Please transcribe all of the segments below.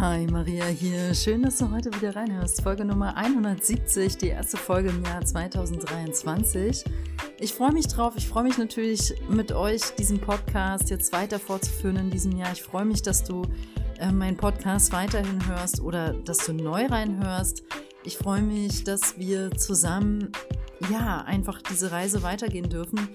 Hi, Maria hier. Schön, dass du heute wieder reinhörst. Folge Nummer 170, die erste Folge im Jahr 2023. Ich freue mich drauf. Ich freue mich natürlich mit euch, diesen Podcast jetzt weiter fortzuführen in diesem Jahr. Ich freue mich, dass du äh, meinen Podcast weiterhin hörst oder dass du neu reinhörst. Ich freue mich, dass wir zusammen, ja, einfach diese Reise weitergehen dürfen.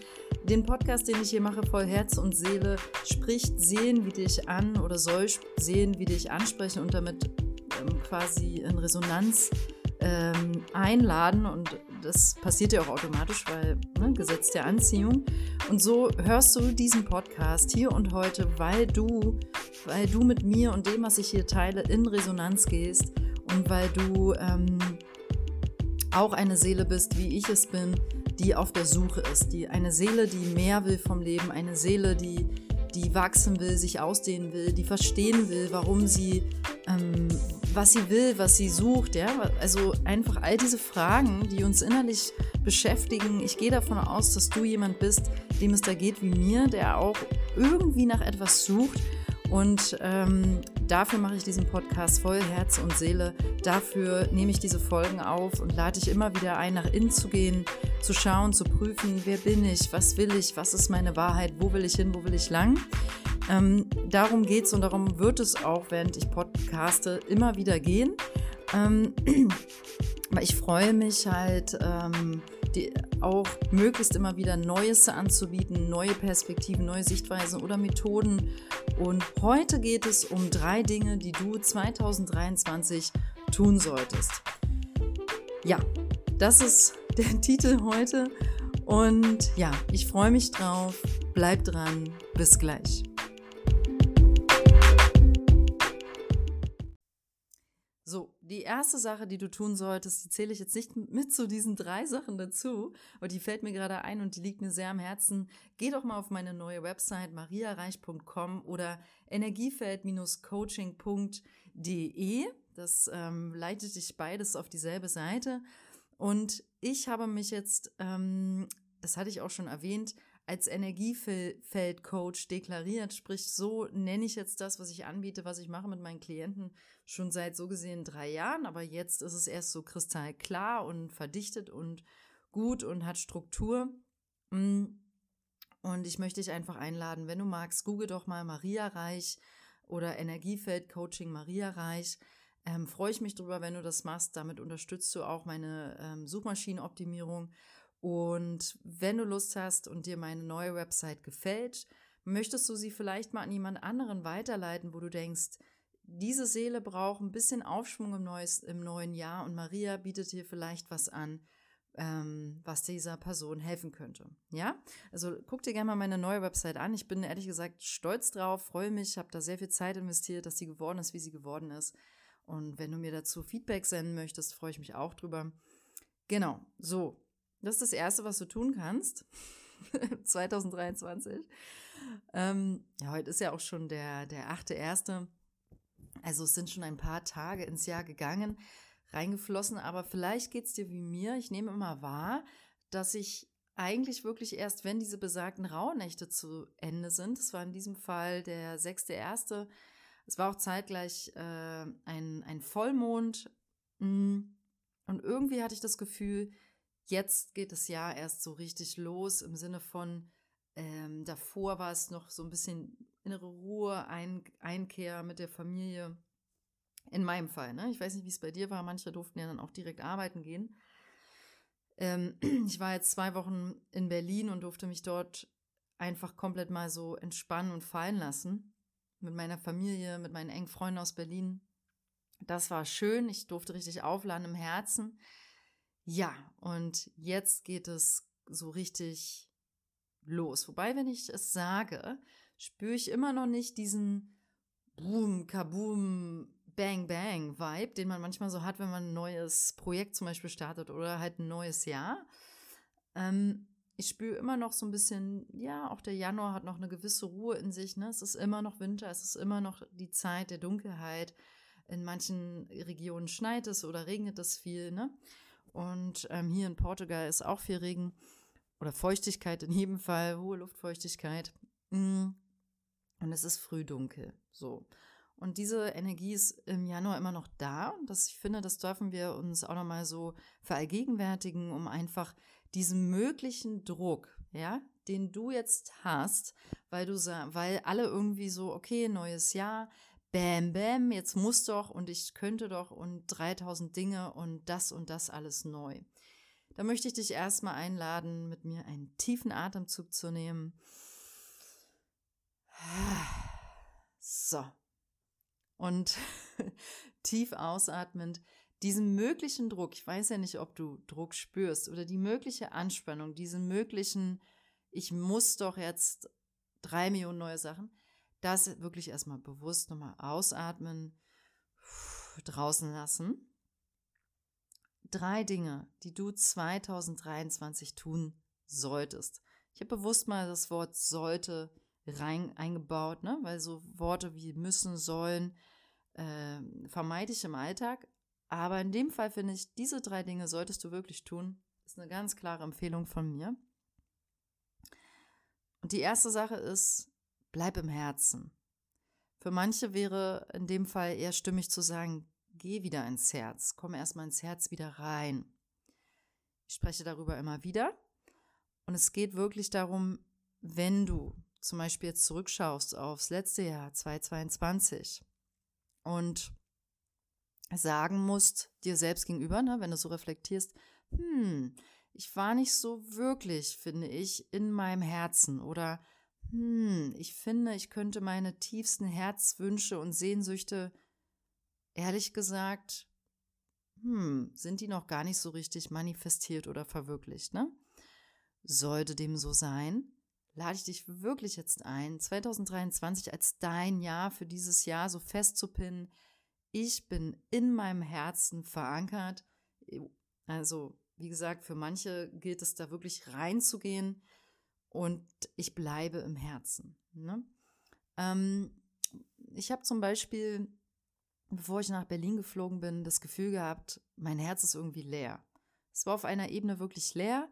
Den Podcast, den ich hier mache, voll Herz und Seele, spricht Sehen wie dich an oder soll Sehen wie dich ansprechen und damit ähm, quasi in Resonanz ähm, einladen. Und das passiert ja auch automatisch, weil ne, Gesetz der Anziehung. Und so hörst du diesen Podcast hier und heute, weil du, weil du mit mir und dem, was ich hier teile, in Resonanz gehst und weil du ähm, auch eine Seele bist, wie ich es bin, die auf der Suche ist, die eine Seele, die mehr will vom Leben, eine Seele, die die wachsen will, sich ausdehnen will, die verstehen will, warum sie, ähm, was sie will, was sie sucht, ja, also einfach all diese Fragen, die uns innerlich beschäftigen. Ich gehe davon aus, dass du jemand bist, dem es da geht wie mir, der auch irgendwie nach etwas sucht und ähm, dafür mache ich diesen Podcast voll Herz und Seele. Dafür nehme ich diese Folgen auf und lade ich immer wieder ein, nach innen zu gehen, zu schauen, zu prüfen, wer bin ich, was will ich, was ist meine Wahrheit, wo will ich hin, wo will ich lang. Ähm, darum geht es und darum wird es auch, während ich podcaste, immer wieder gehen. Ähm, ich freue mich halt. Ähm, die auch möglichst immer wieder Neues anzubieten, neue Perspektiven, neue Sichtweisen oder Methoden. Und heute geht es um drei Dinge, die du 2023 tun solltest. Ja, das ist der Titel heute. Und ja, ich freue mich drauf. Bleib dran. Bis gleich. Die erste Sache, die du tun solltest, die zähle ich jetzt nicht mit zu diesen drei Sachen dazu, aber die fällt mir gerade ein und die liegt mir sehr am Herzen. Geh doch mal auf meine neue Website mariareich.com oder energiefeld-coaching.de. Das ähm, leitet dich beides auf dieselbe Seite. Und ich habe mich jetzt, ähm, das hatte ich auch schon erwähnt, als Energiefeldcoach deklariert. Sprich, so nenne ich jetzt das, was ich anbiete, was ich mache mit meinen Klienten schon seit so gesehen drei Jahren. Aber jetzt ist es erst so kristallklar und verdichtet und gut und hat Struktur. Mm. Und ich möchte dich einfach einladen, wenn du magst, google doch mal Maria Reich oder Energiefeldcoaching Maria Reich. Ähm, freue ich mich drüber, wenn du das machst. Damit unterstützt du auch meine ähm, Suchmaschinenoptimierung. Und wenn du Lust hast und dir meine neue Website gefällt, möchtest du sie vielleicht mal an jemand anderen weiterleiten, wo du denkst, diese Seele braucht ein bisschen Aufschwung im, neues, im neuen Jahr und Maria bietet dir vielleicht was an, ähm, was dieser Person helfen könnte. Ja, also guck dir gerne mal meine neue Website an. Ich bin ehrlich gesagt stolz drauf, freue mich, habe da sehr viel Zeit investiert, dass sie geworden ist, wie sie geworden ist. Und wenn du mir dazu Feedback senden möchtest, freue ich mich auch drüber. Genau, so. Das ist das Erste, was du tun kannst. 2023. Ähm, ja, heute ist ja auch schon der, der 8.1. Also es sind schon ein paar Tage ins Jahr gegangen, reingeflossen, aber vielleicht geht es dir wie mir. Ich nehme immer wahr, dass ich eigentlich wirklich erst, wenn diese besagten Rauhnächte zu Ende sind, es war in diesem Fall der 6.1., es war auch zeitgleich äh, ein, ein Vollmond mm, und irgendwie hatte ich das Gefühl, jetzt geht das Jahr erst so richtig los im Sinne von, ähm, davor war es noch so ein bisschen innere Ruhe, ein, Einkehr mit der Familie. In meinem Fall, ne? Ich weiß nicht, wie es bei dir war. Manche durften ja dann auch direkt arbeiten gehen. Ähm, ich war jetzt zwei Wochen in Berlin und durfte mich dort einfach komplett mal so entspannen und fallen lassen. Mit meiner Familie, mit meinen engen Freunden aus Berlin. Das war schön. Ich durfte richtig aufladen im Herzen. Ja, und jetzt geht es so richtig los. Wobei, wenn ich es sage, spüre ich immer noch nicht diesen Boom, Kaboom, Bang, Bang Vibe, den man manchmal so hat, wenn man ein neues Projekt zum Beispiel startet oder halt ein neues Jahr. Ähm, ich spüre immer noch so ein bisschen, ja, auch der Januar hat noch eine gewisse Ruhe in sich. Ne? Es ist immer noch Winter, es ist immer noch die Zeit der Dunkelheit. In manchen Regionen schneit es oder regnet es viel. Ne? Und ähm, hier in Portugal ist auch viel Regen oder Feuchtigkeit in jedem Fall, hohe Luftfeuchtigkeit. Mm. Und es ist früh dunkel. So. Und diese Energie ist im Januar immer noch da. Und das, ich finde, das dürfen wir uns auch nochmal so verallgegenwärtigen, um einfach diesen möglichen Druck, ja, den du jetzt hast, weil du weil alle irgendwie so, okay, neues Jahr, bam, bam, jetzt muss doch und ich könnte doch und 3000 Dinge und das und das alles neu. Da möchte ich dich erstmal einladen, mit mir einen tiefen Atemzug zu nehmen. So und tief ausatmend diesen möglichen Druck, ich weiß ja nicht, ob du Druck spürst oder die mögliche Anspannung, diesen möglichen, ich muss doch jetzt drei Millionen neue Sachen, das wirklich erstmal bewusst nochmal ausatmen, draußen lassen. Drei Dinge, die du 2023 tun solltest. Ich habe bewusst mal das Wort sollte rein eingebaut, ne? weil so Worte wie müssen, sollen äh, vermeide ich im Alltag. Aber in dem Fall finde ich, diese drei Dinge solltest du wirklich tun. Das ist eine ganz klare Empfehlung von mir. Und die erste Sache ist, bleib im Herzen. Für manche wäre in dem Fall eher stimmig zu sagen, geh wieder ins Herz, komm erstmal ins Herz wieder rein. Ich spreche darüber immer wieder. Und es geht wirklich darum, wenn du zum Beispiel jetzt zurückschaust aufs letzte Jahr 2022 und sagen musst, dir selbst gegenüber, ne, wenn du so reflektierst, hm, ich war nicht so wirklich, finde ich, in meinem Herzen oder hm, ich finde, ich könnte meine tiefsten Herzwünsche und Sehnsüchte, ehrlich gesagt, hm, sind die noch gar nicht so richtig manifestiert oder verwirklicht, ne? Sollte dem so sein, lade ich dich wirklich jetzt ein, 2023 als dein Jahr für dieses Jahr so festzupinnen. Ich bin in meinem Herzen verankert. Also, wie gesagt, für manche gilt es da wirklich reinzugehen und ich bleibe im Herzen. Ne? Ähm, ich habe zum Beispiel, bevor ich nach Berlin geflogen bin, das Gefühl gehabt, mein Herz ist irgendwie leer. Es war auf einer Ebene wirklich leer.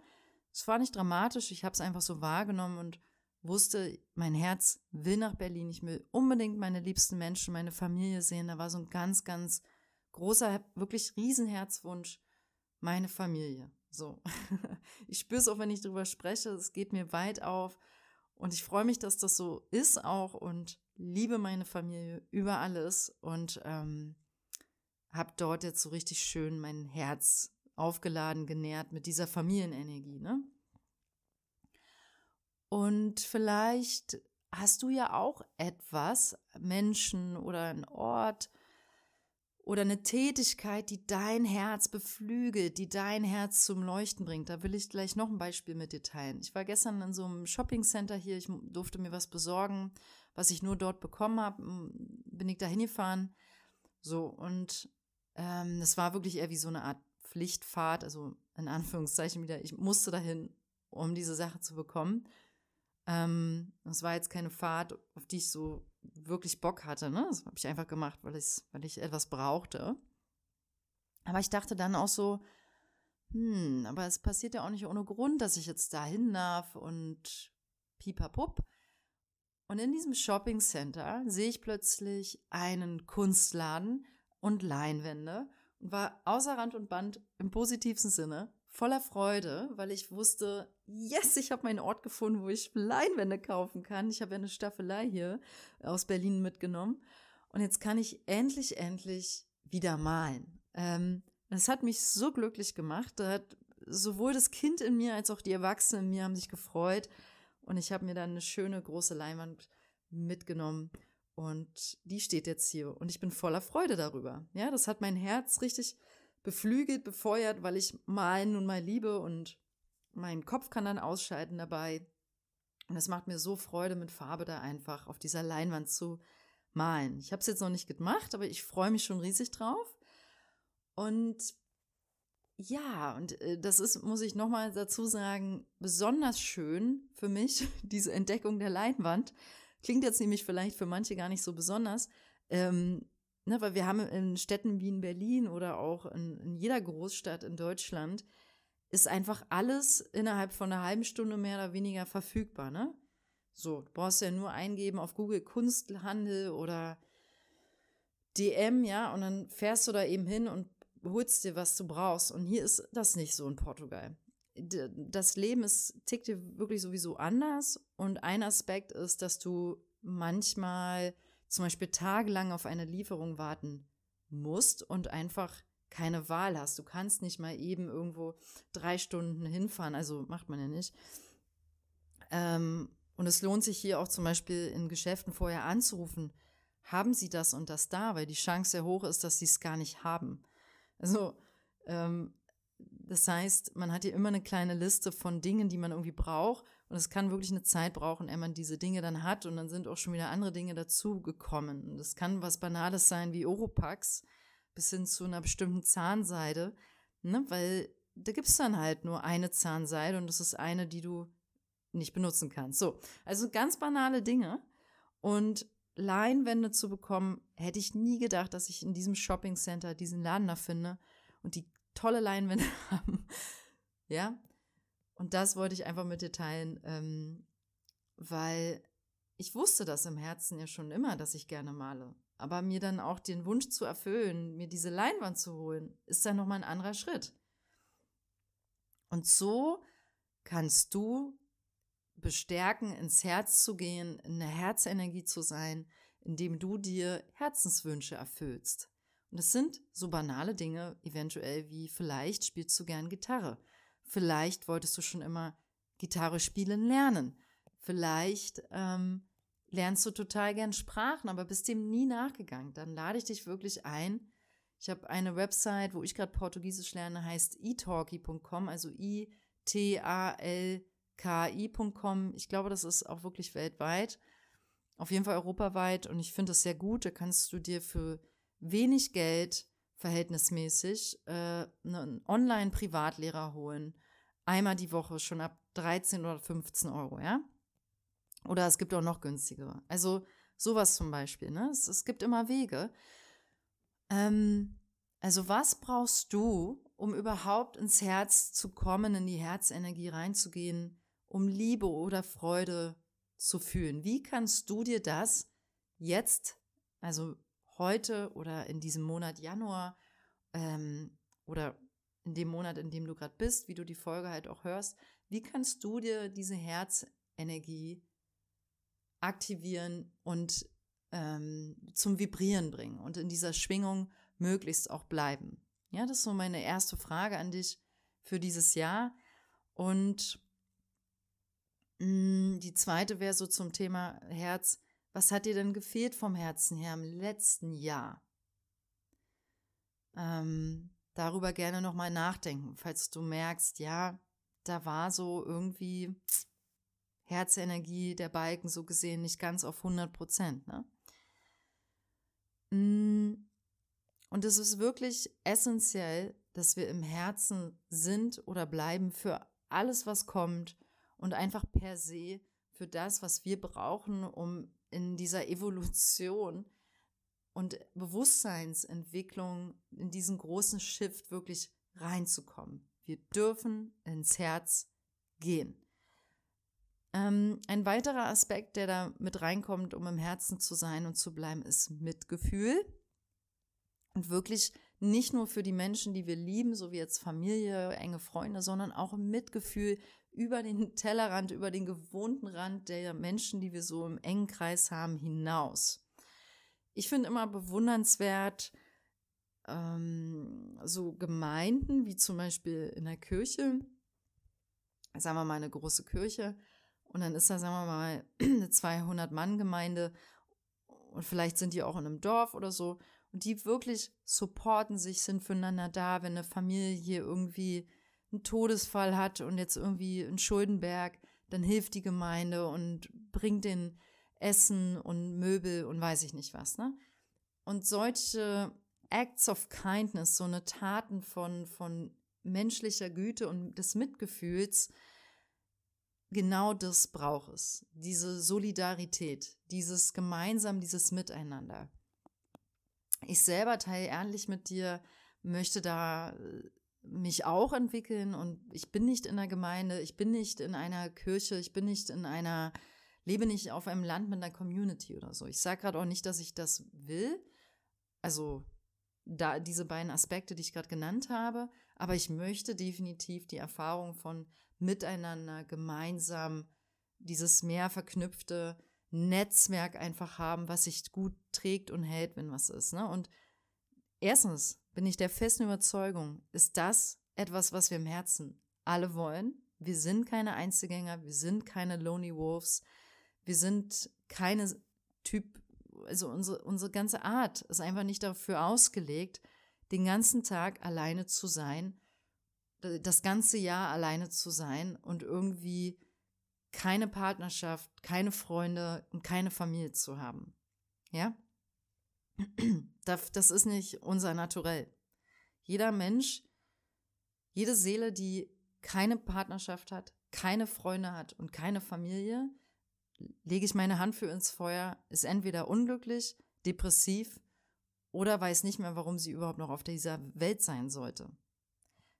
Es war nicht dramatisch, ich habe es einfach so wahrgenommen und wusste, mein Herz will nach Berlin. Ich will unbedingt meine liebsten Menschen, meine Familie sehen. Da war so ein ganz, ganz großer, wirklich Riesenherzwunsch, meine Familie. So. ich spüre es auch, wenn ich darüber spreche. Es geht mir weit auf. Und ich freue mich, dass das so ist auch und liebe meine Familie über alles und ähm, habe dort jetzt so richtig schön mein Herz aufgeladen, genährt mit dieser Familienenergie, ne? Und vielleicht hast du ja auch etwas, Menschen oder einen Ort oder eine Tätigkeit, die dein Herz beflügelt, die dein Herz zum Leuchten bringt. Da will ich gleich noch ein Beispiel mit dir teilen. Ich war gestern in so einem Shopping-Center hier, ich durfte mir was besorgen, was ich nur dort bekommen habe, bin ich da hingefahren. So, und ähm, das war wirklich eher wie so eine Art Pflichtfahrt, also in Anführungszeichen wieder, ich musste dahin, um diese Sache zu bekommen. Ähm, das war jetzt keine Fahrt, auf die ich so wirklich Bock hatte. Ne? Das habe ich einfach gemacht, weil, weil ich etwas brauchte. Aber ich dachte dann auch so, hm, aber es passiert ja auch nicht ohne Grund, dass ich jetzt dahin darf und pipapup. Und in diesem Shopping Center sehe ich plötzlich einen Kunstladen und Leinwände und war außer Rand und Band im positivsten Sinne voller Freude, weil ich wusste, yes, ich habe meinen Ort gefunden, wo ich Leinwände kaufen kann. Ich habe ja eine Staffelei hier aus Berlin mitgenommen. Und jetzt kann ich endlich, endlich wieder malen. Ähm, das hat mich so glücklich gemacht. Da hat sowohl das Kind in mir als auch die Erwachsenen in mir haben sich gefreut. Und ich habe mir dann eine schöne große Leinwand mitgenommen. Und die steht jetzt hier. Und ich bin voller Freude darüber. Ja, das hat mein Herz richtig beflügelt, befeuert, weil ich malen nun mal liebe und mein Kopf kann dann ausschalten dabei. Und es macht mir so Freude, mit Farbe da einfach auf dieser Leinwand zu malen. Ich habe es jetzt noch nicht gemacht, aber ich freue mich schon riesig drauf. Und ja, und äh, das ist, muss ich nochmal dazu sagen, besonders schön für mich, diese Entdeckung der Leinwand. Klingt jetzt nämlich vielleicht für manche gar nicht so besonders. Ähm, Ne, weil wir haben in Städten wie in Berlin oder auch in, in jeder Großstadt in Deutschland ist einfach alles innerhalb von einer halben Stunde mehr oder weniger verfügbar, ne? So, du brauchst ja nur eingeben auf Google Kunsthandel oder DM, ja, und dann fährst du da eben hin und holst dir, was du brauchst. Und hier ist das nicht so in Portugal. Das Leben ist, tickt dir wirklich sowieso anders. Und ein Aspekt ist, dass du manchmal zum Beispiel tagelang auf eine Lieferung warten musst und einfach keine Wahl hast. Du kannst nicht mal eben irgendwo drei Stunden hinfahren, also macht man ja nicht. Ähm, und es lohnt sich hier auch zum Beispiel in Geschäften vorher anzurufen, haben sie das und das da, weil die Chance sehr hoch ist, dass sie es gar nicht haben. Also ähm, das heißt, man hat hier immer eine kleine Liste von Dingen, die man irgendwie braucht. Und es kann wirklich eine Zeit brauchen, ehe man diese Dinge dann hat. Und dann sind auch schon wieder andere Dinge dazugekommen. Und das kann was Banales sein wie Oropax bis hin zu einer bestimmten Zahnseide. Ne? Weil da gibt's dann halt nur eine Zahnseide und das ist eine, die du nicht benutzen kannst. So, also ganz banale Dinge. Und Leinwände zu bekommen, hätte ich nie gedacht, dass ich in diesem Shopping Center diesen Laden da finde und die tolle Leinwände haben. ja. Und das wollte ich einfach mit dir teilen, ähm, weil ich wusste das im Herzen ja schon immer, dass ich gerne male. Aber mir dann auch den Wunsch zu erfüllen, mir diese Leinwand zu holen, ist dann nochmal ein anderer Schritt. Und so kannst du bestärken, ins Herz zu gehen, in der Herzenergie zu sein, indem du dir Herzenswünsche erfüllst. Und es sind so banale Dinge, eventuell wie vielleicht spielst du gern Gitarre. Vielleicht wolltest du schon immer Gitarre spielen lernen. Vielleicht ähm, lernst du total gern Sprachen, aber bist dem nie nachgegangen. Dann lade ich dich wirklich ein. Ich habe eine Website, wo ich gerade Portugiesisch lerne, heißt italki.com, also I-T-A-L-K-I.com. Ich glaube, das ist auch wirklich weltweit. Auf jeden Fall europaweit und ich finde das sehr gut. Da kannst du dir für wenig Geld verhältnismäßig äh, einen Online-Privatlehrer holen. Einmal die Woche schon ab 13 oder 15 Euro, ja? Oder es gibt auch noch günstigere. Also sowas zum Beispiel, ne? Es, es gibt immer Wege. Ähm, also was brauchst du, um überhaupt ins Herz zu kommen, in die Herzenergie reinzugehen, um Liebe oder Freude zu fühlen? Wie kannst du dir das jetzt, also heute oder in diesem Monat Januar ähm, oder in dem Monat, in dem du gerade bist, wie du die Folge halt auch hörst, wie kannst du dir diese Herzenergie aktivieren und ähm, zum Vibrieren bringen und in dieser Schwingung möglichst auch bleiben? Ja, das ist so meine erste Frage an dich für dieses Jahr. Und mh, mm, die zweite wäre so zum Thema Herz. Was hat dir denn gefehlt vom Herzen her im letzten Jahr? Ähm, darüber gerne nochmal nachdenken, falls du merkst, ja, da war so irgendwie Herzenergie, der Balken so gesehen nicht ganz auf 100 Prozent. Ne? Mm, und es ist wirklich essentiell, dass wir im Herzen sind oder bleiben für alles, was kommt und einfach per se für das, was wir brauchen, um in dieser Evolution und Bewusstseinsentwicklung, in diesen großen Shift wirklich reinzukommen. Wir dürfen ins Herz gehen. Ähm, ein weiterer Aspekt, der da mit reinkommt, um im Herzen zu sein und zu bleiben, ist Mitgefühl. Und wirklich nicht nur für die Menschen, die wir lieben, so wie jetzt Familie, enge Freunde, sondern auch Mitgefühl über den Tellerrand, über den gewohnten Rand der Menschen, die wir so im engen Kreis haben, hinaus. Ich finde immer bewundernswert, ähm, so Gemeinden, wie zum Beispiel in der Kirche, sagen wir mal eine große Kirche, und dann ist da, sagen wir mal, eine 200-Mann-Gemeinde und vielleicht sind die auch in einem Dorf oder so und die wirklich supporten sich, sind füreinander da, wenn eine Familie hier irgendwie einen Todesfall hat und jetzt irgendwie einen Schuldenberg, dann hilft die Gemeinde und bringt den Essen und Möbel und weiß ich nicht was, ne? Und solche Acts of Kindness, so eine Taten von, von menschlicher Güte und des Mitgefühls, genau das braucht es. Diese Solidarität, dieses gemeinsam, dieses Miteinander. Ich selber teile ehrlich mit dir, möchte da äh, mich auch entwickeln und ich bin nicht in einer Gemeinde, ich bin nicht in einer Kirche, ich bin nicht in einer, lebe nicht auf einem Land mit einer Community oder so. Ich sage gerade auch nicht, dass ich das will. also da diese beiden Aspekte, die ich gerade genannt habe, aber ich möchte definitiv die Erfahrung von miteinander gemeinsam dieses mehr verknüpfte Netzwerk einfach haben, was sich gut trägt und hält, wenn was ist. Ne? Und erstens bin ich der festen Überzeugung, ist das etwas, was wir im Herzen alle wollen. Wir sind keine Einzelgänger, wir sind keine Lonely Wolves, wir sind keine Typ, also unsere, unsere ganze Art ist einfach nicht dafür ausgelegt, den ganzen Tag alleine zu sein, das ganze Jahr alleine zu sein und irgendwie keine Partnerschaft, keine Freunde und keine Familie zu haben. Ja? Das ist nicht unser Naturell. Jeder Mensch, jede Seele, die keine Partnerschaft hat, keine Freunde hat und keine Familie, lege ich meine Hand für ins Feuer, ist entweder unglücklich, depressiv oder weiß nicht mehr, warum sie überhaupt noch auf dieser Welt sein sollte.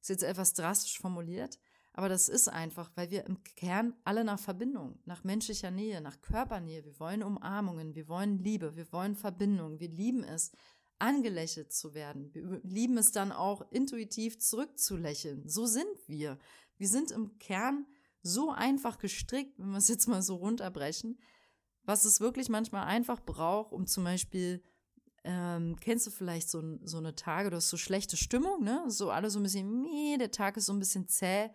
Ist jetzt etwas drastisch formuliert, aber das ist einfach, weil wir im Kern alle nach Verbindung, nach menschlicher Nähe, nach Körpernähe, wir wollen Umarmungen, wir wollen Liebe, wir wollen Verbindung, wir lieben es, angelächelt zu werden. Wir lieben es dann auch intuitiv zurückzulächeln. So sind wir. Wir sind im Kern so einfach gestrickt, wenn wir es jetzt mal so runterbrechen, was es wirklich manchmal einfach braucht, um zum Beispiel ähm, kennst du vielleicht so, so eine Tage, du hast so schlechte Stimmung, ne? So alle so ein bisschen, nee, der Tag ist so ein bisschen zäh.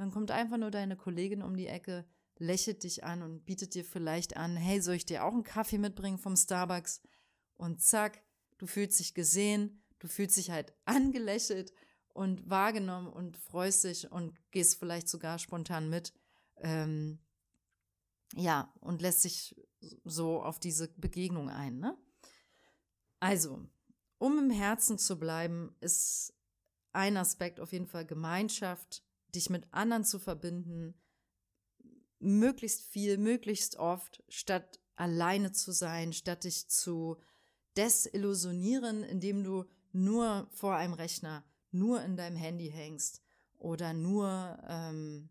Dann kommt einfach nur deine Kollegin um die Ecke, lächelt dich an und bietet dir vielleicht an, hey, soll ich dir auch einen Kaffee mitbringen vom Starbucks? Und zack, du fühlst dich gesehen, du fühlst dich halt angelächelt und wahrgenommen und freust dich und gehst vielleicht sogar spontan mit. Ähm, ja, und lässt sich so auf diese Begegnung ein. Ne? Also, um im Herzen zu bleiben, ist ein Aspekt auf jeden Fall Gemeinschaft, dich mit anderen zu verbinden, möglichst viel, möglichst oft, statt alleine zu sein, statt dich zu desillusionieren, indem du nur vor einem Rechner, nur in deinem Handy hängst oder nur ähm,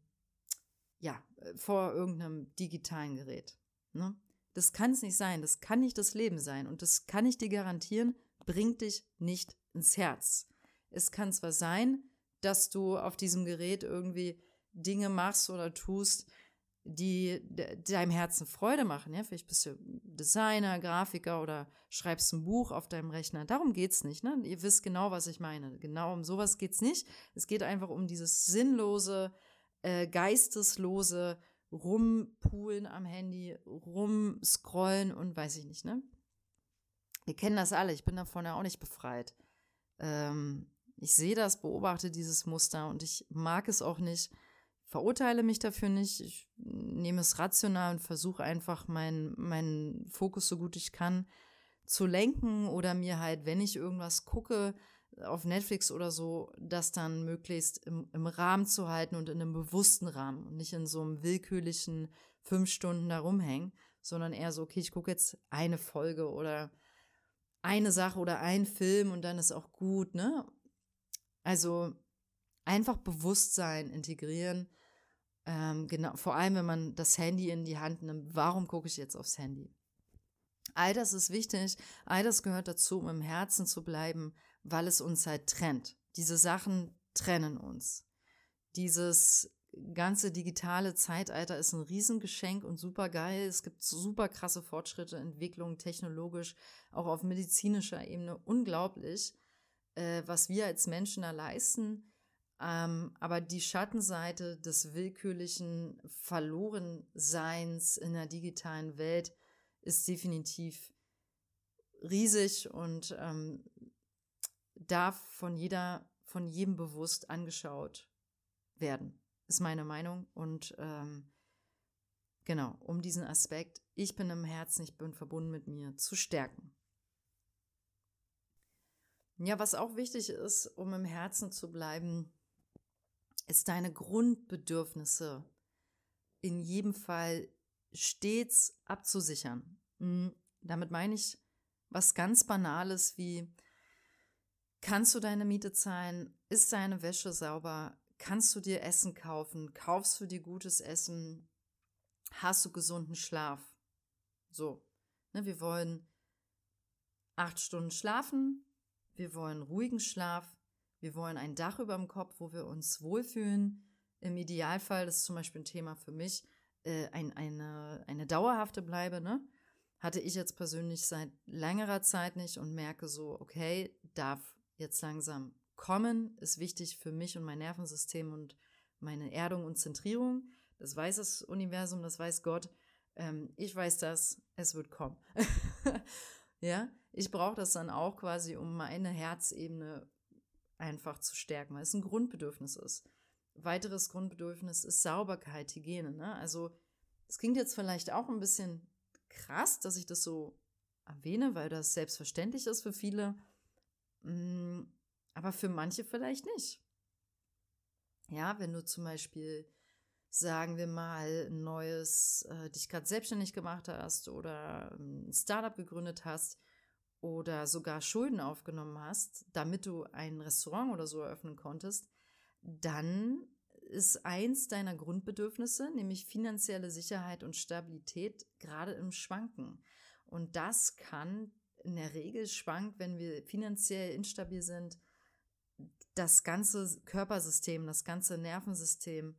ja vor irgendeinem digitalen Gerät. Ne? Das kann es nicht sein, das kann nicht das Leben sein und das kann ich dir garantieren, bringt dich nicht ins Herz. Es kann zwar sein, dass du auf diesem Gerät irgendwie Dinge machst oder tust, die deinem Herzen Freude machen. Ja, vielleicht bist du Designer, Grafiker oder schreibst ein Buch auf deinem Rechner. Darum geht's nicht. Ne? Ihr wisst genau, was ich meine. Genau um sowas geht's nicht. Es geht einfach um dieses sinnlose, äh, geisteslose Rumpulen am Handy, rumscrollen und weiß ich nicht. Ne? Wir kennen das alle. Ich bin davon ja auch nicht befreit. Ähm, ich sehe das, beobachte dieses Muster und ich mag es auch nicht, verurteile mich dafür nicht. Ich nehme es rational und versuche einfach meinen mein Fokus so gut ich kann zu lenken oder mir halt, wenn ich irgendwas gucke auf Netflix oder so, das dann möglichst im, im Rahmen zu halten und in einem bewussten Rahmen und nicht in so einem willkürlichen fünf Stunden da rumhängen, sondern eher so, okay, ich gucke jetzt eine Folge oder eine Sache oder ein Film und dann ist auch gut, ne? Also einfach Bewusstsein integrieren. Ähm, genau, vor allem, wenn man das Handy in die Hand nimmt. Warum gucke ich jetzt aufs Handy? All das ist wichtig. All das gehört dazu, um im Herzen zu bleiben, weil es uns halt trennt. Diese Sachen trennen uns. Dieses ganze digitale Zeitalter ist ein Riesengeschenk und super geil. Es gibt super krasse Fortschritte, Entwicklungen technologisch, auch auf medizinischer Ebene unglaublich äh, was wir als Menschen da leisten. Ähm, aber die Schattenseite des willkürlichen Verlorenseins in der digitalen Welt ist definitiv riesig und ähm, darf von jeder, von jedem bewusst angeschaut werden, ist meine Meinung. Und ähm, genau, um diesen Aspekt, ich bin im Herzen, ich bin verbunden mit mir, zu stärken. Ja, was auch wichtig ist, um im Herzen zu bleiben, ist deine Grundbedürfnisse in jedem Fall stets abzusichern. Hm, damit meine ich was ganz Banales wie, kannst du deine Miete zahlen? Ist deine Wäsche sauber? Kannst du dir Essen kaufen? Kaufst du dir gutes Essen? Hast du gesunden Schlaf? So. Ne, wir wollen acht Stunden schlafen, wir wollen ruhigen Schlaf, wir wollen ein Dach über dem Kopf, wo wir uns wohlfühlen. Im Idealfall, das ist zum Beispiel ein Thema für mich, äh, ein, eine, eine dauerhafte Bleibe, ne? Hatte ich jetzt persönlich seit längerer Zeit nicht und merke so, okay, darf jetzt langsam kommen, ist wichtig für mich und mein Nervensystem und meine Erdung und Zentrierung. Das weiß das Universum, das weiß Gott. Ähm, ich weiß das, es wird kommen. ja, ich brauche das dann auch quasi, um meine Herzebene einfach zu stärken, weil es ein Grundbedürfnis ist. Weiteres Grundbedürfnis ist Sauberkeit, Hygiene. Ne? Also es klingt jetzt vielleicht auch ein bisschen krass, dass ich das so erwähne, weil das selbstverständlich ist für viele, mm, aber für manche vielleicht nicht. Ja, wenn du zum Beispiel, sagen wir mal, ein neues, äh, dich gerade selbstständig gemacht hast oder ein Startup gegründet hast oder sogar Schulden aufgenommen hast, damit du ein Restaurant oder so eröffnen konntest, dann ist eins deiner Grundbedürfnisse, nämlich finanzielle Sicherheit und Stabilität, gerade im Schwanken. Und das kann in der Regel schwankt, wenn wir finanziell instabil sind, das ganze Körpersystem, das ganze Nervensystem.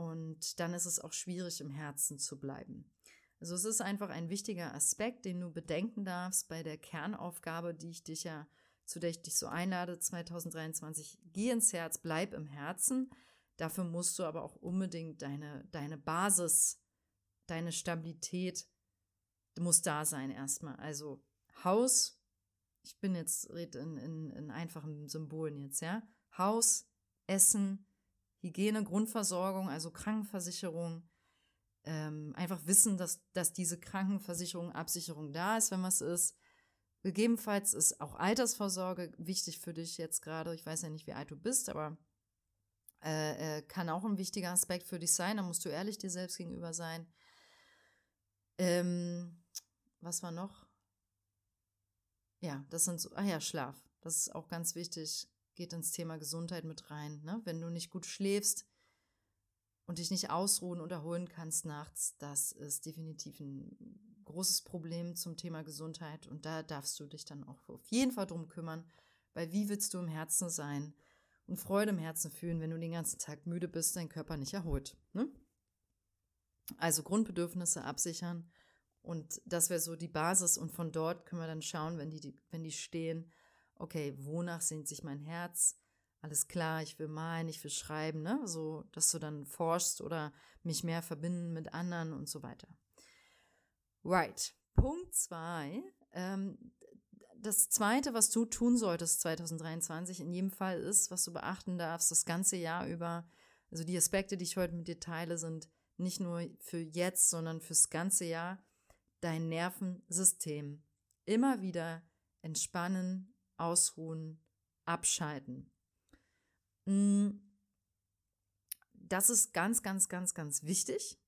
Und dann ist es auch schwierig, im Herzen zu bleiben. Also es ist einfach ein wichtiger Aspekt, den du bedenken darfst bei der Kernaufgabe, die ich dich ja, zu der ich dich so einlade, 2023. Geh ins Herz, bleib im Herzen. Dafür musst du aber auch unbedingt deine, deine Basis, deine Stabilität muss da sein erstmal. Also Haus, ich bin jetzt, red in, in, in einfachen Symbolen jetzt, ja. Haus, Essen, Hygiene, Grundversorgung, also Krankenversicherung, ähm, einfach wissen, dass, dass diese Krankenversicherung, Absicherung da ist, wenn was ist. Gegebenenfalls ist auch Altersvorsorge wichtig für dich jetzt gerade. Ich weiß ja nicht, wie alt du bist, aber äh, äh, kann auch ein wichtiger Aspekt für dich sein. Da musst du ehrlich dir selbst gegenüber sein. Ähm, was war noch? Ja, das sind so, ah ja, Schlaf. Das ist auch ganz wichtig. Geht ins Thema Gesundheit mit rein. Ne? Wenn du nicht gut schläfst und dich nicht ausruhen und erholen kannst nachts, das ist definitiv ein großes Problem zum Thema Gesundheit. Und da darfst du dich dann auch auf jeden Fall drum kümmern. Weil wie willst du im Herzen sein? und Freude im Herzen fühlen, wenn du den ganzen Tag müde bist, dein Körper nicht erholt. Ne? Also Grundbedürfnisse absichern und das wäre so die Basis und von dort können wir dann schauen, wenn die, wenn die stehen, okay, wonach sehnt sich mein Herz? Alles klar, ich will malen, ich will schreiben, ne? So, dass du dann forschst oder mich mehr verbinden mit anderen und so weiter. Right. Punkt zwei. Ähm, das Zweite, was du tun solltest 2023 in jedem Fall ist, was du beachten darfst, das ganze Jahr über, also die Aspekte, die ich heute mit dir teile, sind nicht nur für jetzt, sondern fürs ganze Jahr dein Nervensystem. Immer wieder entspannen, ausruhen, abschalten. Mm. Das ist ganz, ganz, ganz, ganz wichtig.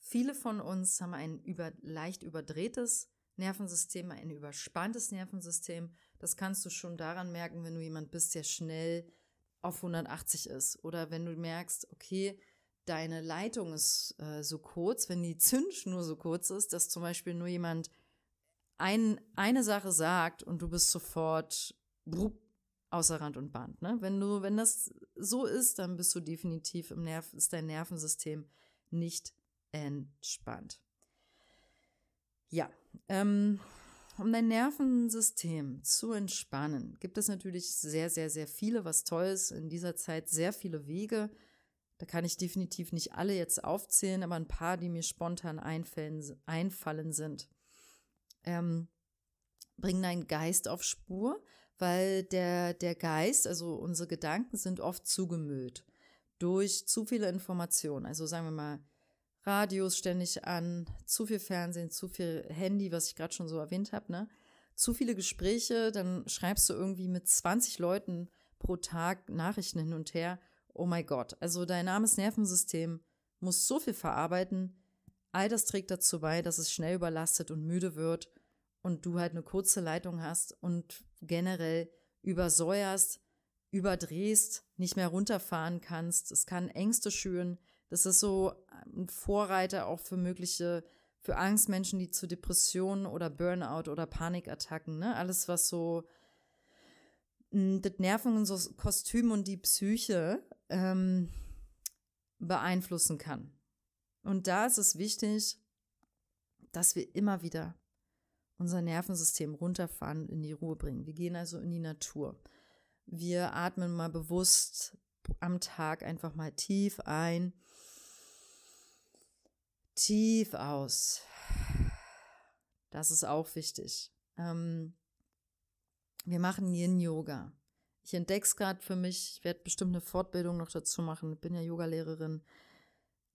Viele von uns haben ein über, leicht überdrehtes Nervensystem, ein überspanntes Nervensystem. Das kannst du schon daran merken, wenn du jemand bist, der schnell auf 180 ist. Oder wenn du merkst, okay, deine Leitung ist äh, so kurz, wenn die Zündschnur so kurz ist, dass zum Beispiel nur jemand ein, eine Sache sagt und du bist sofort brupp, außer Rand und Band. Ne? Wenn du, wenn das so ist, dann bist du definitiv im Nerv, ist dein Nervensystem nicht entspannt. Ja, ähm, um dein Nervensystem zu entspannen, gibt es natürlich sehr, sehr, sehr viele, was toll ist. In dieser Zeit sehr viele Wege. Da kann ich definitiv nicht alle jetzt aufzählen, aber ein paar, die mir spontan einfallen, einfallen sind. Ähm, bring deinen Geist auf Spur, weil der, der Geist, also unsere Gedanken sind oft zugemüllt durch zu viele Informationen. Also sagen wir mal, Radios ständig an, zu viel Fernsehen, zu viel Handy, was ich gerade schon so erwähnt habe, ne? Zu viele Gespräche, dann schreibst du irgendwie mit 20 Leuten pro Tag Nachrichten hin und her. Oh mein Gott. Also dein armes Nervensystem muss so viel verarbeiten. All das trägt dazu bei, dass es schnell überlastet und müde wird und du halt eine kurze Leitung hast und generell übersäuerst, überdrehst, nicht mehr runterfahren kannst. Es kann Ängste schüren, das ist so ein Vorreiter auch für mögliche für Angstmenschen, die zu Depressionen oder Burnout oder Panikattacken, ne? Alles, was so hm, das Nervenkostüm und die Psyche ähm, beeinflussen kann. Und da ist es wichtig, dass wir immer wieder unser Nervensystem runterfahren in die Ruhe bringen. Wir gehen also in die Natur. Wir atmen mal bewusst am Tag einfach mal tief ein Tief aus. Das ist auch wichtig. Ähm, wir machen Yin-Yoga. Ich entdecke es gerade für mich. Ich werde bestimmt eine Fortbildung noch dazu machen. Ich bin ja Yogalehrerin.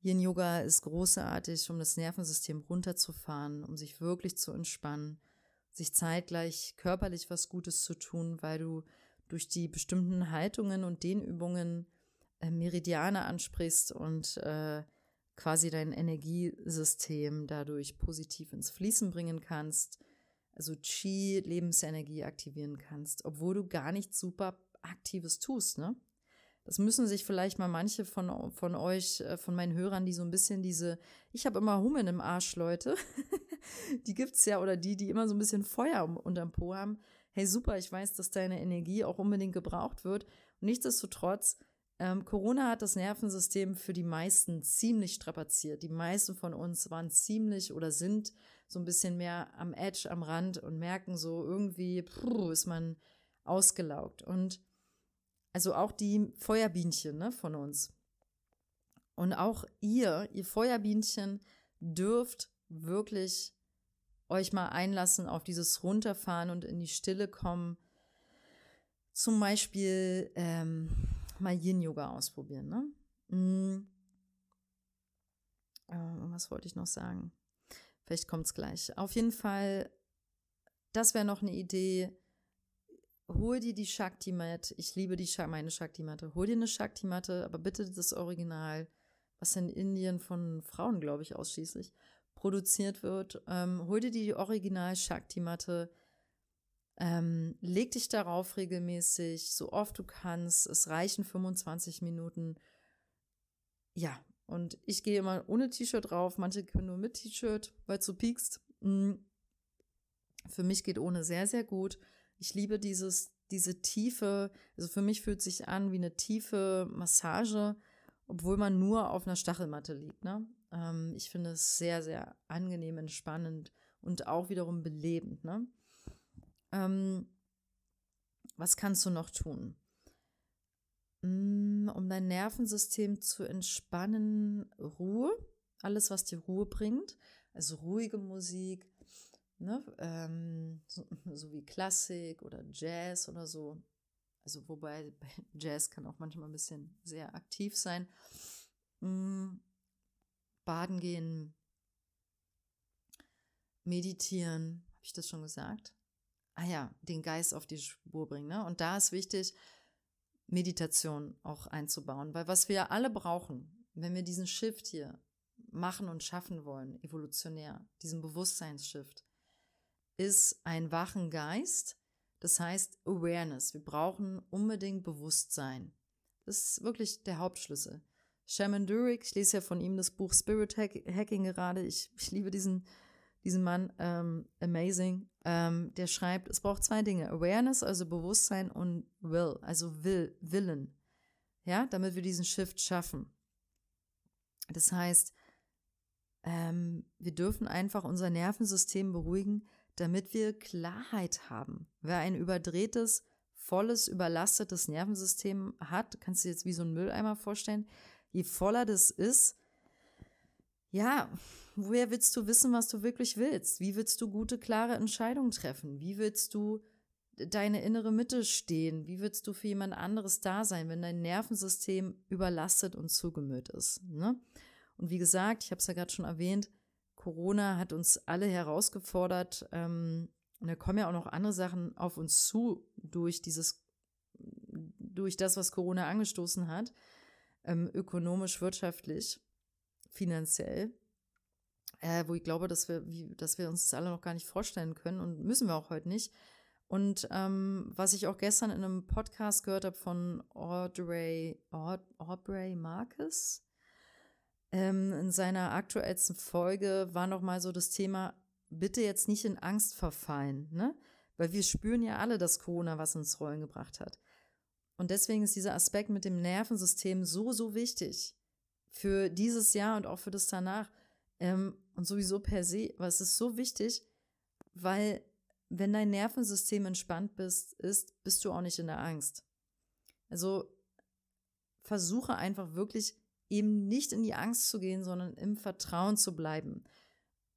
Yin-Yoga ist großartig, um das Nervensystem runterzufahren, um sich wirklich zu entspannen, sich zeitgleich körperlich was Gutes zu tun, weil du durch die bestimmten Haltungen und Dehnübungen äh, Meridiane ansprichst und äh, quasi dein Energiesystem dadurch positiv ins Fließen bringen kannst, also Chi, Lebensenergie aktivieren kannst, obwohl du gar nichts super Aktives tust, ne? Das müssen sich vielleicht mal manche von, von euch, äh, von meinen Hörern, die so ein bisschen diese, ich habe immer Hummeln im Arsch, Leute. die gibt's ja, oder die, die immer so ein bisschen Feuer unterm Po haben. Hey, super, ich weiß, dass deine Energie auch unbedingt gebraucht wird. Und nichtsdestotrotz ähm, Corona hat das Nervensystem für die meisten ziemlich strapaziert. Die meisten von uns waren ziemlich oder sind so ein bisschen mehr am Edge, am Rand und merken so irgendwie, puh, ist man ausgelaugt. Und also auch die Feuerbienchen ne, von uns. Und auch ihr, ihr Feuerbienchen, dürft wirklich euch mal einlassen auf dieses Runterfahren und in die Stille kommen. Zum Beispiel ähm, mal Yin-Yoga ausprobieren. Ne? Hm. Äh, was wollte ich noch sagen? Vielleicht kommt es gleich. Auf jeden Fall, das wäre noch eine Idee. Hol dir die Shakti-Mat. Ich liebe die, meine Shakti-Matte. Hol dir eine Shakti-Matte, aber bitte das Original, was in Indien von Frauen, glaube ich, ausschließlich produziert wird. Ähm, hol dir die Original Shakti-Matte ähm, leg dich darauf regelmäßig, so oft du kannst. Es reichen 25 Minuten. Ja, und ich gehe immer ohne T-Shirt drauf. Manche können nur mit T-Shirt, weil du piekst. Mhm. Für mich geht ohne sehr, sehr gut. Ich liebe dieses, diese tiefe, also für mich fühlt sich an wie eine tiefe Massage, obwohl man nur auf einer Stachelmatte liegt. Ne? Ähm, ich finde es sehr, sehr angenehm, entspannend und auch wiederum belebend. Ne? Ähm, was kannst du noch tun? Mm, um dein Nervensystem zu entspannen, Ruhe, alles, was dir Ruhe bringt, also ruhige Musik, ne, ähm, so, so, wie Klassik oder Jazz oder so. Also wobei Jazz kann auch manchmal ein bisschen sehr aktiv sein. Mm, baden gehen, meditieren, habe ich das schon gesagt? ah ja, den Geist auf die Spur bringen. Ne? Und da ist wichtig, Meditation auch einzubauen, weil was wir alle brauchen, wenn wir diesen Shift hier machen und schaffen wollen, evolutionär, diesen Bewusstseinsshift, ist ein wachen Geist. Das heißt Awareness. Wir brauchen unbedingt Bewusstsein. Das ist wirklich der Hauptschlüssel. Shaman Durek, ich lese ja von ihm das Buch Spirit Hacking gerade. Ich, ich liebe diesen diesen Mann, ähm, amazing, ähm, der schreibt, es braucht zwei Dinge, Awareness, also Bewusstsein und Will, also Will, Willen, ja, damit wir diesen Shift schaffen. Das heißt, ähm, wir dürfen einfach unser Nervensystem beruhigen, damit wir Klarheit haben. Wer ein überdrehtes, volles, überlastetes Nervensystem hat, kannst du dir jetzt wie so ein Mülleimer vorstellen, je voller das ist, ja, woher willst du wissen, was du wirklich willst? Wie willst du gute, klare Entscheidungen treffen? Wie willst du deine innere Mitte stehen? Wie willst du für jemand anderes da sein, wenn dein Nervensystem überlastet und zugemüllt ist? Ne? Und wie gesagt, ich habe es ja gerade schon erwähnt, Corona hat uns alle herausgefordert. Ähm, und da kommen ja auch noch andere Sachen auf uns zu durch dieses, durch das, was Corona angestoßen hat, ähm, ökonomisch, wirtschaftlich finanziell, äh, wo ich glaube, dass wir, wie, dass wir uns das alle noch gar nicht vorstellen können und müssen wir auch heute nicht. Und ähm, was ich auch gestern in einem Podcast gehört habe von Audrey, Aud Aubrey Marcus, ähm, in seiner aktuellsten Folge war nochmal so das Thema, bitte jetzt nicht in Angst verfallen, ne? Weil wir spüren ja alle, dass Corona was ins Rollen gebracht hat. Und deswegen ist dieser Aspekt mit dem Nervensystem so, so wichtig für dieses Jahr und auch für das danach. Ähm, und sowieso per se, aber es ist so wichtig, weil wenn dein Nervensystem entspannt bist, ist, bist du auch nicht in der Angst. Also versuche einfach wirklich eben nicht in die Angst zu gehen, sondern im Vertrauen zu bleiben.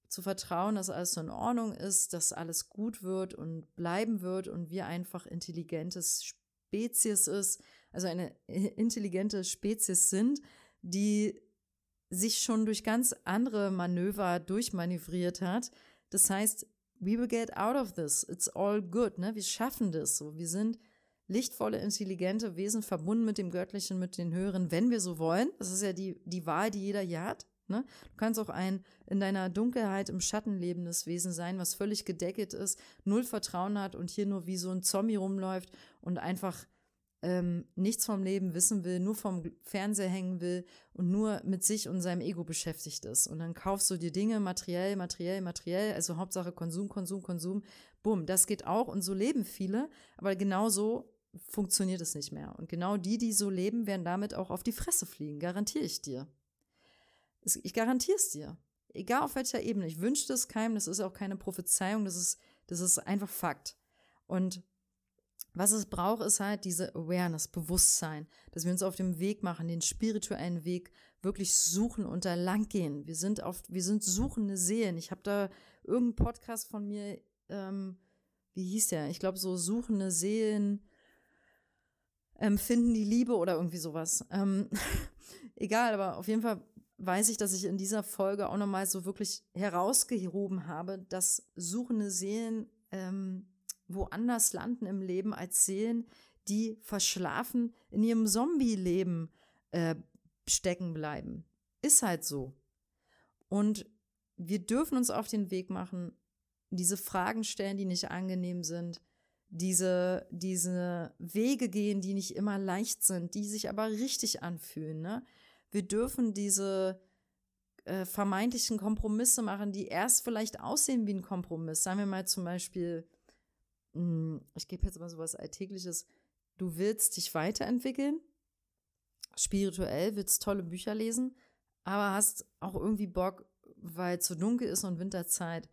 Zu vertrauen, dass alles so in Ordnung ist, dass alles gut wird und bleiben wird und wir einfach intelligentes Spezies ist, also eine intelligente Spezies sind, die sich schon durch ganz andere Manöver durchmanövriert hat. Das heißt, we will get out of this. It's all good. Ne? Wir schaffen das so. Wir sind lichtvolle, intelligente Wesen verbunden mit dem Göttlichen, mit den Höheren, wenn wir so wollen. Das ist ja die, die Wahl, die jeder hier hat. Ne? Du kannst auch ein in deiner Dunkelheit im Schatten lebendes Wesen sein, was völlig gedeckelt ist, null Vertrauen hat und hier nur wie so ein Zombie rumläuft und einfach ähm, nichts vom Leben wissen will, nur vom Fernseher hängen will und nur mit sich und seinem Ego beschäftigt ist. Und dann kaufst du dir Dinge materiell, materiell, materiell, also Hauptsache Konsum, Konsum, Konsum. Bumm, das geht auch und so leben viele, aber genauso funktioniert es nicht mehr. Und genau die, die so leben, werden damit auch auf die Fresse fliegen, garantiere ich dir. Ich garantiere es dir. Egal auf welcher Ebene. Ich wünsche das keinem, das ist auch keine Prophezeiung, das ist, das ist einfach Fakt. Und was es braucht, ist halt diese Awareness, Bewusstsein, dass wir uns auf dem Weg machen, den spirituellen Weg wirklich suchen und da lang gehen. Wir sind auf, wir sind suchende Seelen. Ich habe da irgendeinen Podcast von mir, ähm, wie hieß der? Ich glaube so suchende Seelen ähm, finden die Liebe oder irgendwie sowas. Ähm, egal, aber auf jeden Fall weiß ich, dass ich in dieser Folge auch nochmal so wirklich herausgehoben habe, dass suchende Seelen ähm, woanders landen im Leben als Seelen, die verschlafen in ihrem Zombie-Leben äh, stecken bleiben. Ist halt so. Und wir dürfen uns auf den Weg machen, diese Fragen stellen, die nicht angenehm sind, diese, diese Wege gehen, die nicht immer leicht sind, die sich aber richtig anfühlen. Ne? Wir dürfen diese äh, vermeintlichen Kompromisse machen, die erst vielleicht aussehen wie ein Kompromiss. Sagen wir mal zum Beispiel, mh, hm, ich gebe jetzt mal so was Alltägliches, du willst dich weiterentwickeln, spirituell, willst tolle Bücher lesen, aber hast auch irgendwie Bock, weil es so dunkel ist und Winterzeit,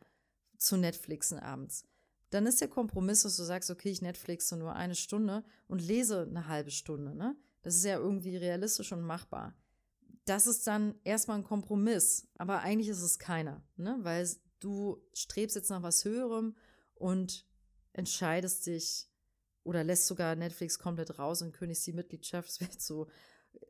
zu Netflixen abends dann ist der Kompromiss, dass du sagst, okay, ich Netflixe nur eine Stunde und lese eine halbe Stunde, ne? Das ist ja irgendwie realistisch und machbar. Das ist dann erstmal ein Kompromiss, aber eigentlich ist es keiner, ne? Weil du strebst jetzt nach was Höherem und entscheidest dich oder lässt sogar Netflix komplett raus und kündigst die Mitgliedschaft. Das wäre so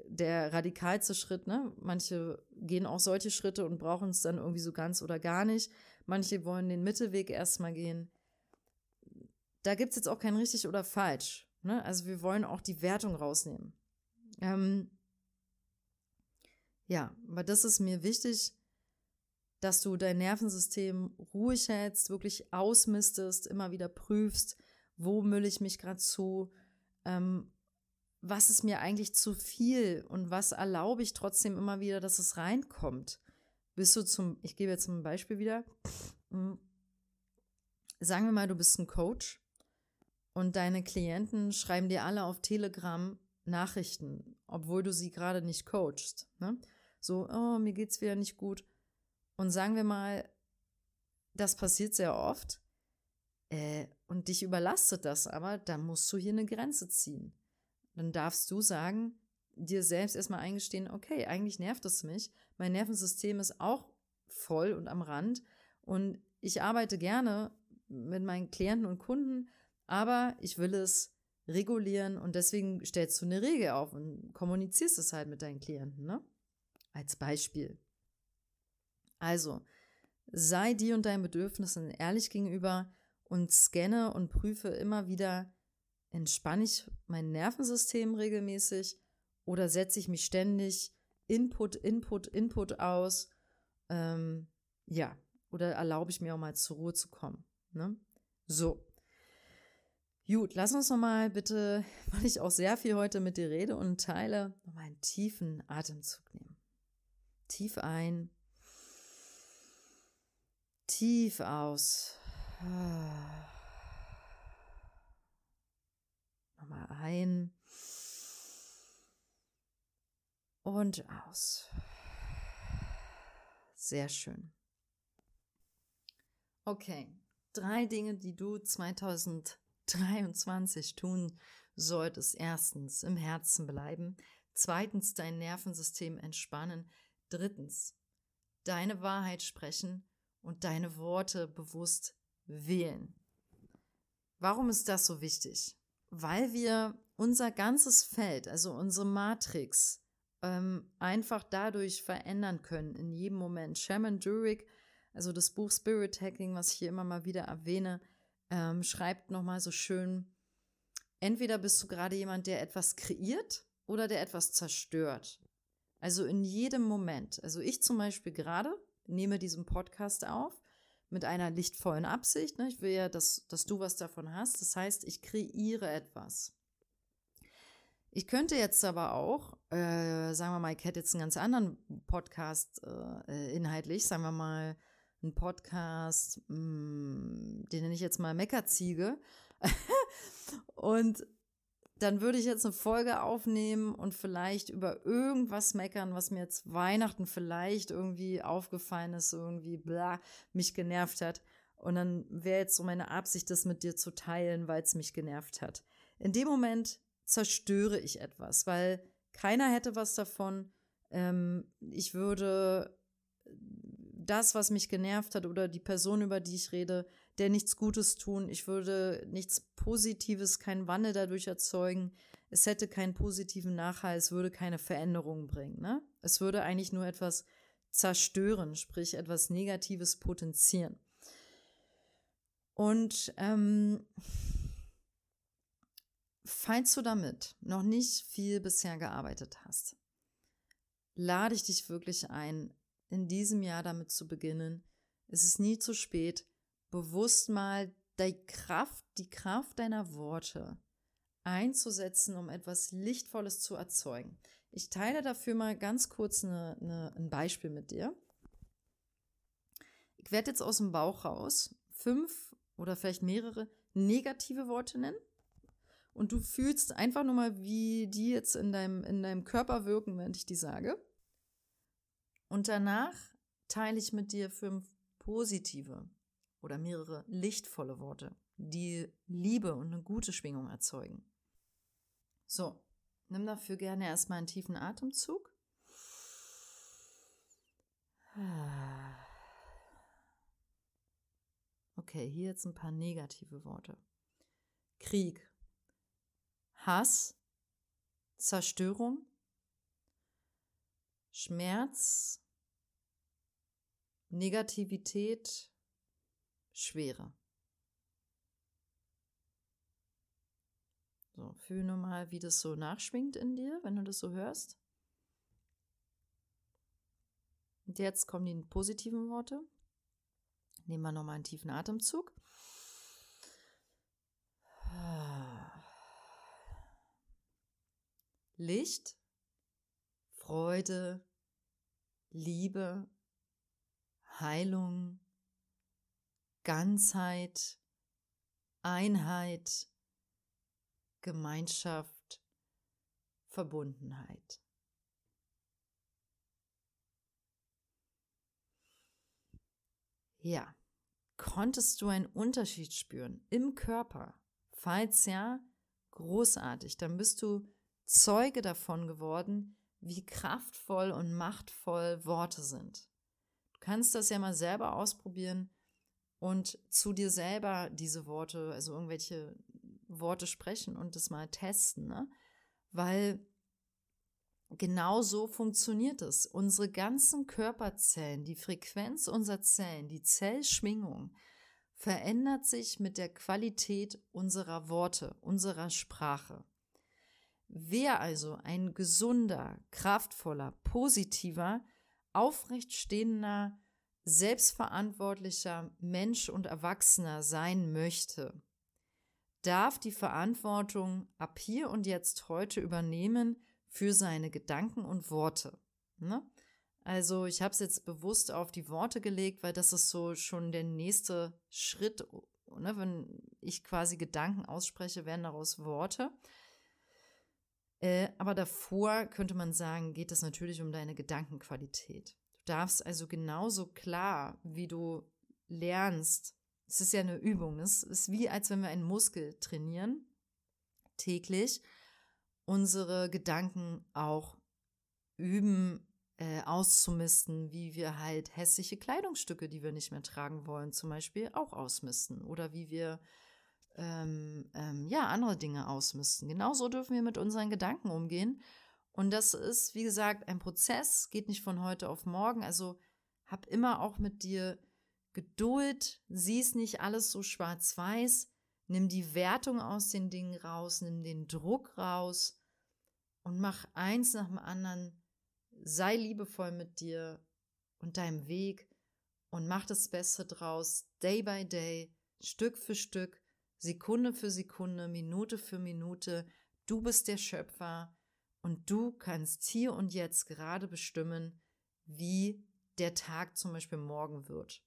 der radikalste Schritt, ne? Manche gehen auch solche Schritte und brauchen es dann irgendwie so ganz oder gar nicht. Manche wollen den Mittelweg erstmal gehen da gibt's jetzt auch kein richtig oder falsch. Ne? Also wir wollen auch die Wertung rausnehmen. Ähm, ja, aber das ist mir wichtig, dass du dein Nervensystem ruhig hältst, wirklich ausmistest, immer wieder prüfst, wo müll ich mich gerade zu, ähm, was ist mir eigentlich zu viel und was erlaube ich trotzdem immer wieder, dass es reinkommt. Bist du zum, ich gebe jetzt ein Beispiel wieder. Hm. Sagen wir mal, du bist ein Coach und deine Klienten schreiben dir alle auf Telegram Nachrichten, obwohl du sie gerade nicht coachst. Ne? So, oh, mir geht's wieder nicht gut. Und sagen wir mal, das passiert sehr oft. Äh, und dich überlastet das, aber dann musst du hier eine Grenze ziehen. Dann darfst du sagen, dir selbst erstmal eingestehen, okay, eigentlich nervt es mich. Mein Nervensystem ist auch voll und am Rand. Und ich arbeite gerne mit meinen Klienten und Kunden aber ich will es regulieren und deswegen stellst du eine Regel auf und kommunizierst es halt mit deinen Klienten, ne? Als Beispiel. Also, sei dir und deinen Bedürfnissen ehrlich gegenüber und scanne und prüfe immer wieder, entspanne ich mein Nervensystem regelmäßig oder setze ich mich ständig Input, Input, Input aus? Ähm, ja, oder erlaube ich mir auch mal zur Ruhe zu kommen? Ne? So, Gut, lass uns nochmal bitte, weil ich auch sehr viel heute mit dir rede und teile, nochmal einen tiefen Atemzug nehmen. Tief ein. Tief aus. Nochmal ein. Und aus. Sehr schön. Okay, drei Dinge, die du 2023 tun solltest. Erstens, im Herzen bleiben. Zweitens, dein Nervensystem entspannen. Drittens, deine Wahrheit sprechen und deine Worte bewusst wählen. Warum ist das so wichtig? Weil wir unser ganzes Feld, also unsere Matrix, ähm, einfach dadurch verändern können in jedem Moment. Shaman Durek, also das Buch Spirit Hacking, was ich hier immer mal wieder erwähne, ähm, schreibt nochmal so schön, entweder bist du gerade jemand, der etwas kreiert oder der etwas zerstört. Also in jedem Moment. Also ich zum Beispiel gerade nehme diesen Podcast auf mit einer lichtvollen Absicht. Ne? Ich will ja, dass, dass du was davon hast. Das heißt, ich kreiere etwas. Ich könnte jetzt aber auch, äh, sagen wir mal, ich hätte jetzt einen ganz anderen Podcast äh, inhaltlich, sagen wir mal, einen Podcast, mh, hm, den nenne ich jetzt mal Meckerziege. und dann würde ich jetzt eine Folge aufnehmen und vielleicht über irgendwas meckern, was mir jetzt Weihnachten vielleicht irgendwie aufgefallen ist, irgendwie bla, mich genervt hat. Und dann wäre jetzt so meine Absicht, das mit dir zu teilen, weil es mich genervt hat. In dem Moment zerstöre ich etwas, weil keiner hätte was davon. Ähm, ich würde das, was mich genervt hat oder die Person, über die ich rede, der nichts Gutes tun. Ich würde nichts Positives, keinen Wandel dadurch erzeugen. Es hätte keinen positiven Nachhall, es würde keine Veränderung bringen. Ne? Es würde eigentlich nur etwas zerstören, sprich etwas Negatives potenzieren. Und ähm, Falls du damit noch nicht viel bisher gearbeitet hast, lade ich dich wirklich ein, in diesem Jahr damit zu beginnen. Es ist nie zu spät, bewusst mal die Kraft, die Kraft deiner Worte einzusetzen, um etwas Lichtvolles zu erzeugen. Ich teile dafür mal ganz kurz eine, eine, ein Beispiel mit dir. Ich werde jetzt aus dem Bauch raus fünf oder vielleicht mehrere negative Worte nennen und du fühlst einfach nur mal, wie die jetzt in deinem, in deinem Körper wirken, wenn ich die sage. Und danach teile ich mit dir fünf positive oder mehrere lichtvolle Worte, die Liebe und eine gute Schwingung erzeugen. So, nimm dafür gerne erstmal einen tiefen Atemzug. Okay, hier jetzt ein paar negative Worte. Krieg, Hass, Zerstörung, Schmerz, Negativität, Schwere. So, fühle mal, wie das so nachschwingt in dir, wenn du das so hörst. Und jetzt kommen die positiven Worte. Nehmen wir nochmal einen tiefen Atemzug. Licht, Freude, Liebe, Heilung, Ganzheit, Einheit, Gemeinschaft, Verbundenheit. Ja, konntest du einen Unterschied spüren im Körper? Falls ja, großartig, dann bist du Zeuge davon geworden, wie kraftvoll und machtvoll Worte sind. Kannst das ja mal selber ausprobieren und zu dir selber diese Worte, also irgendwelche Worte sprechen und das mal testen, ne? Weil genau so funktioniert es. Unsere ganzen Körperzellen, die Frequenz unserer Zellen, die Zellschwingung verändert sich mit der Qualität unserer Worte, unserer Sprache. Wer also ein gesunder, kraftvoller, positiver, aufrechtstehender, selbstverantwortlicher Mensch und Erwachsener sein möchte, darf die Verantwortung ab hier und jetzt heute übernehmen für seine Gedanken und Worte. Ne? Also ich habe es jetzt bewusst auf die Worte gelegt, weil das ist so schon der nächste Schritt. Ne? Wenn ich quasi Gedanken ausspreche, werden daraus Worte. Äh, aber davor könnte man sagen, geht es natürlich um deine Gedankenqualität. Du darfst also genauso klar, wie du lernst, es ist ja eine Übung, es ist wie als wenn wir einen Muskel trainieren, täglich, unsere Gedanken auch üben, äh, auszumisten, wie wir halt hässliche Kleidungsstücke, die wir nicht mehr tragen wollen, zum Beispiel auch ausmisten. Oder wie wir ähm, ähm, ja andere Dinge ausmisten. Genauso dürfen wir mit unseren Gedanken umgehen. Und das ist, wie gesagt, ein Prozess, geht nicht von heute auf morgen. Also hab immer auch mit dir Geduld, siehst nicht alles so schwarz-weiß, nimm die Wertung aus den Dingen raus, nimm den Druck raus und mach eins nach dem anderen sei liebevoll mit dir und deinem Weg und mach das Beste draus, day by day, Stück für Stück, Sekunde für Sekunde, Minute für Minute. Du bist der Schöpfer und du kannst hier und jetzt gerade bestimmen, wie der Tag zum Beispiel morgen wird.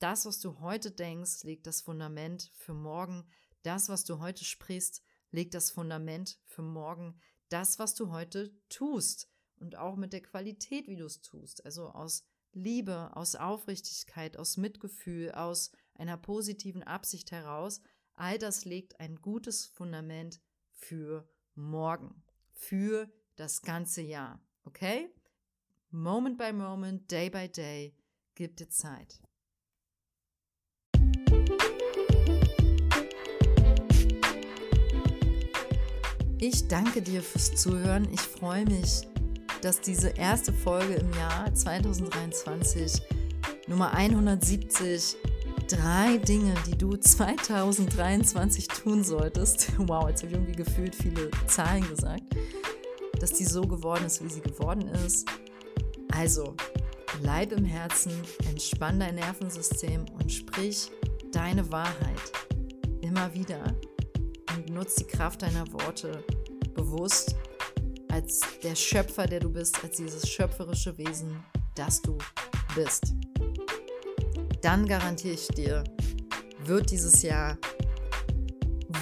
Das, was du heute denkst, legt das Fundament für morgen. Das, was du heute sprichst, legt das Fundament für morgen. Das, was du heute tust, und auch mit der Qualität, wie du es tust. Also aus Liebe, aus Aufrichtigkeit, aus Mitgefühl, aus einer positiven Absicht heraus. All das legt ein gutes Fundament für morgen, für das ganze Jahr. Okay? Moment by Moment, Day by Day, gib dir Zeit. Ich danke dir fürs Zuhören. Ich freue mich, dass diese erste Folge im Jahr 2023, Nummer 170, drei Dinge, die du 2023 tun solltest. Wow, jetzt habe ich irgendwie gefühlt viele Zahlen gesagt, dass die so geworden ist, wie sie geworden ist. Also, bleib im Herzen, entspann dein Nervensystem und sprich deine Wahrheit immer wieder und nutze die Kraft deiner Worte bewusst als der Schöpfer, der du bist, als dieses schöpferische Wesen, das du bist. Dann garantiere ich dir, wird dieses Jahr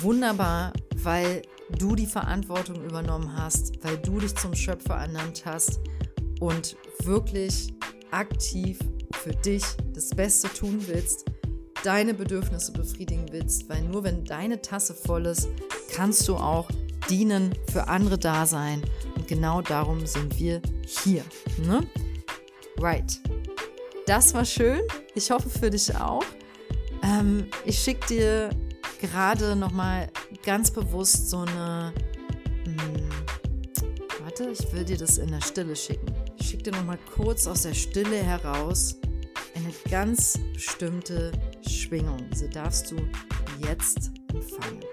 wunderbar, weil du die Verantwortung übernommen hast, weil du dich zum Schöpfer ernannt hast und wirklich aktiv für dich das Beste tun willst, deine Bedürfnisse befriedigen willst, weil nur wenn deine Tasse voll ist, kannst du auch dienen, für andere da sein. Und genau darum sind wir hier. Ne? Right. Das war schön. Ich hoffe für dich auch. Ähm, ich schicke dir gerade nochmal ganz bewusst so eine. Mh, hm, warte, ich will dir das in der Stille schicken. Ich schicke dir nochmal kurz aus der Stille heraus eine ganz bestimmte Schwingung. Diese darfst du jetzt empfangen.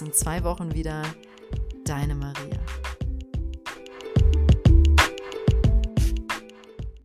In zwei Wochen wieder. Deine Maria.